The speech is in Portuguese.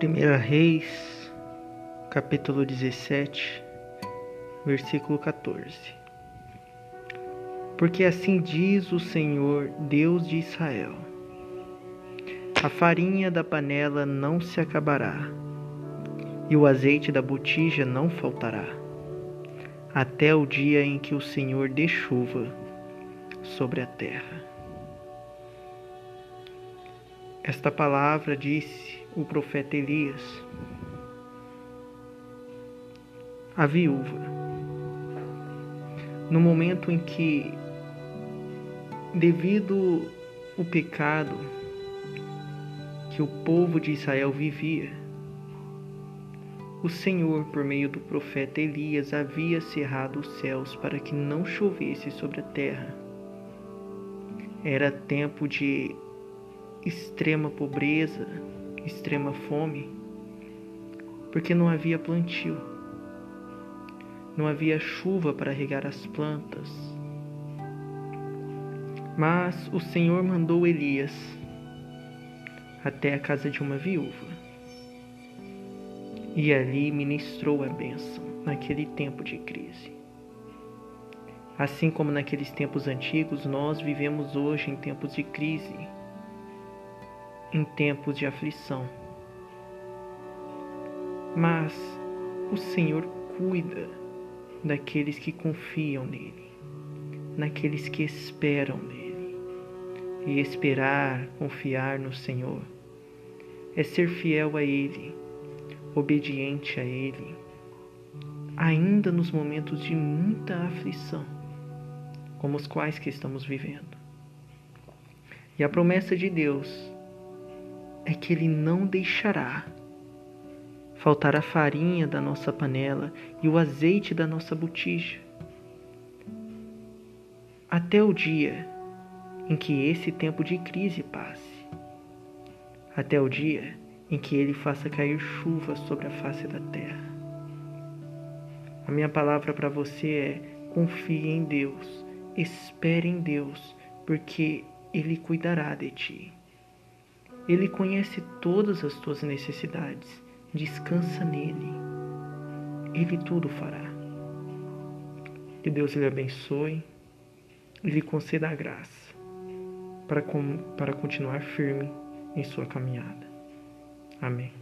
1 Reis, capítulo 17, versículo 14. Porque assim diz o Senhor, Deus de Israel: A farinha da panela não se acabará, e o azeite da botija não faltará, até o dia em que o Senhor dê chuva sobre a terra. Esta palavra disse o profeta Elias, a viúva, no momento em que, devido o pecado que o povo de Israel vivia, o Senhor, por meio do profeta Elias, havia cerrado os céus para que não chovesse sobre a terra. Era tempo de extrema pobreza, extrema fome, porque não havia plantio, não havia chuva para regar as plantas. Mas o Senhor mandou Elias até a casa de uma viúva e ali ministrou a bênção naquele tempo de crise. Assim como naqueles tempos antigos, nós vivemos hoje em tempos de crise em tempos de aflição. Mas o Senhor cuida daqueles que confiam nele, naqueles que esperam nele. E esperar, confiar no Senhor, é ser fiel a Ele, obediente a Ele, ainda nos momentos de muita aflição, como os quais que estamos vivendo. E a promessa de Deus é que Ele não deixará faltar a farinha da nossa panela e o azeite da nossa botija. Até o dia em que esse tempo de crise passe. Até o dia em que Ele faça cair chuva sobre a face da terra. A minha palavra para você é: confie em Deus, espere em Deus, porque Ele cuidará de ti. Ele conhece todas as tuas necessidades. Descansa nele. Ele tudo fará. Que Deus lhe abençoe e lhe conceda a graça para, para continuar firme em sua caminhada. Amém.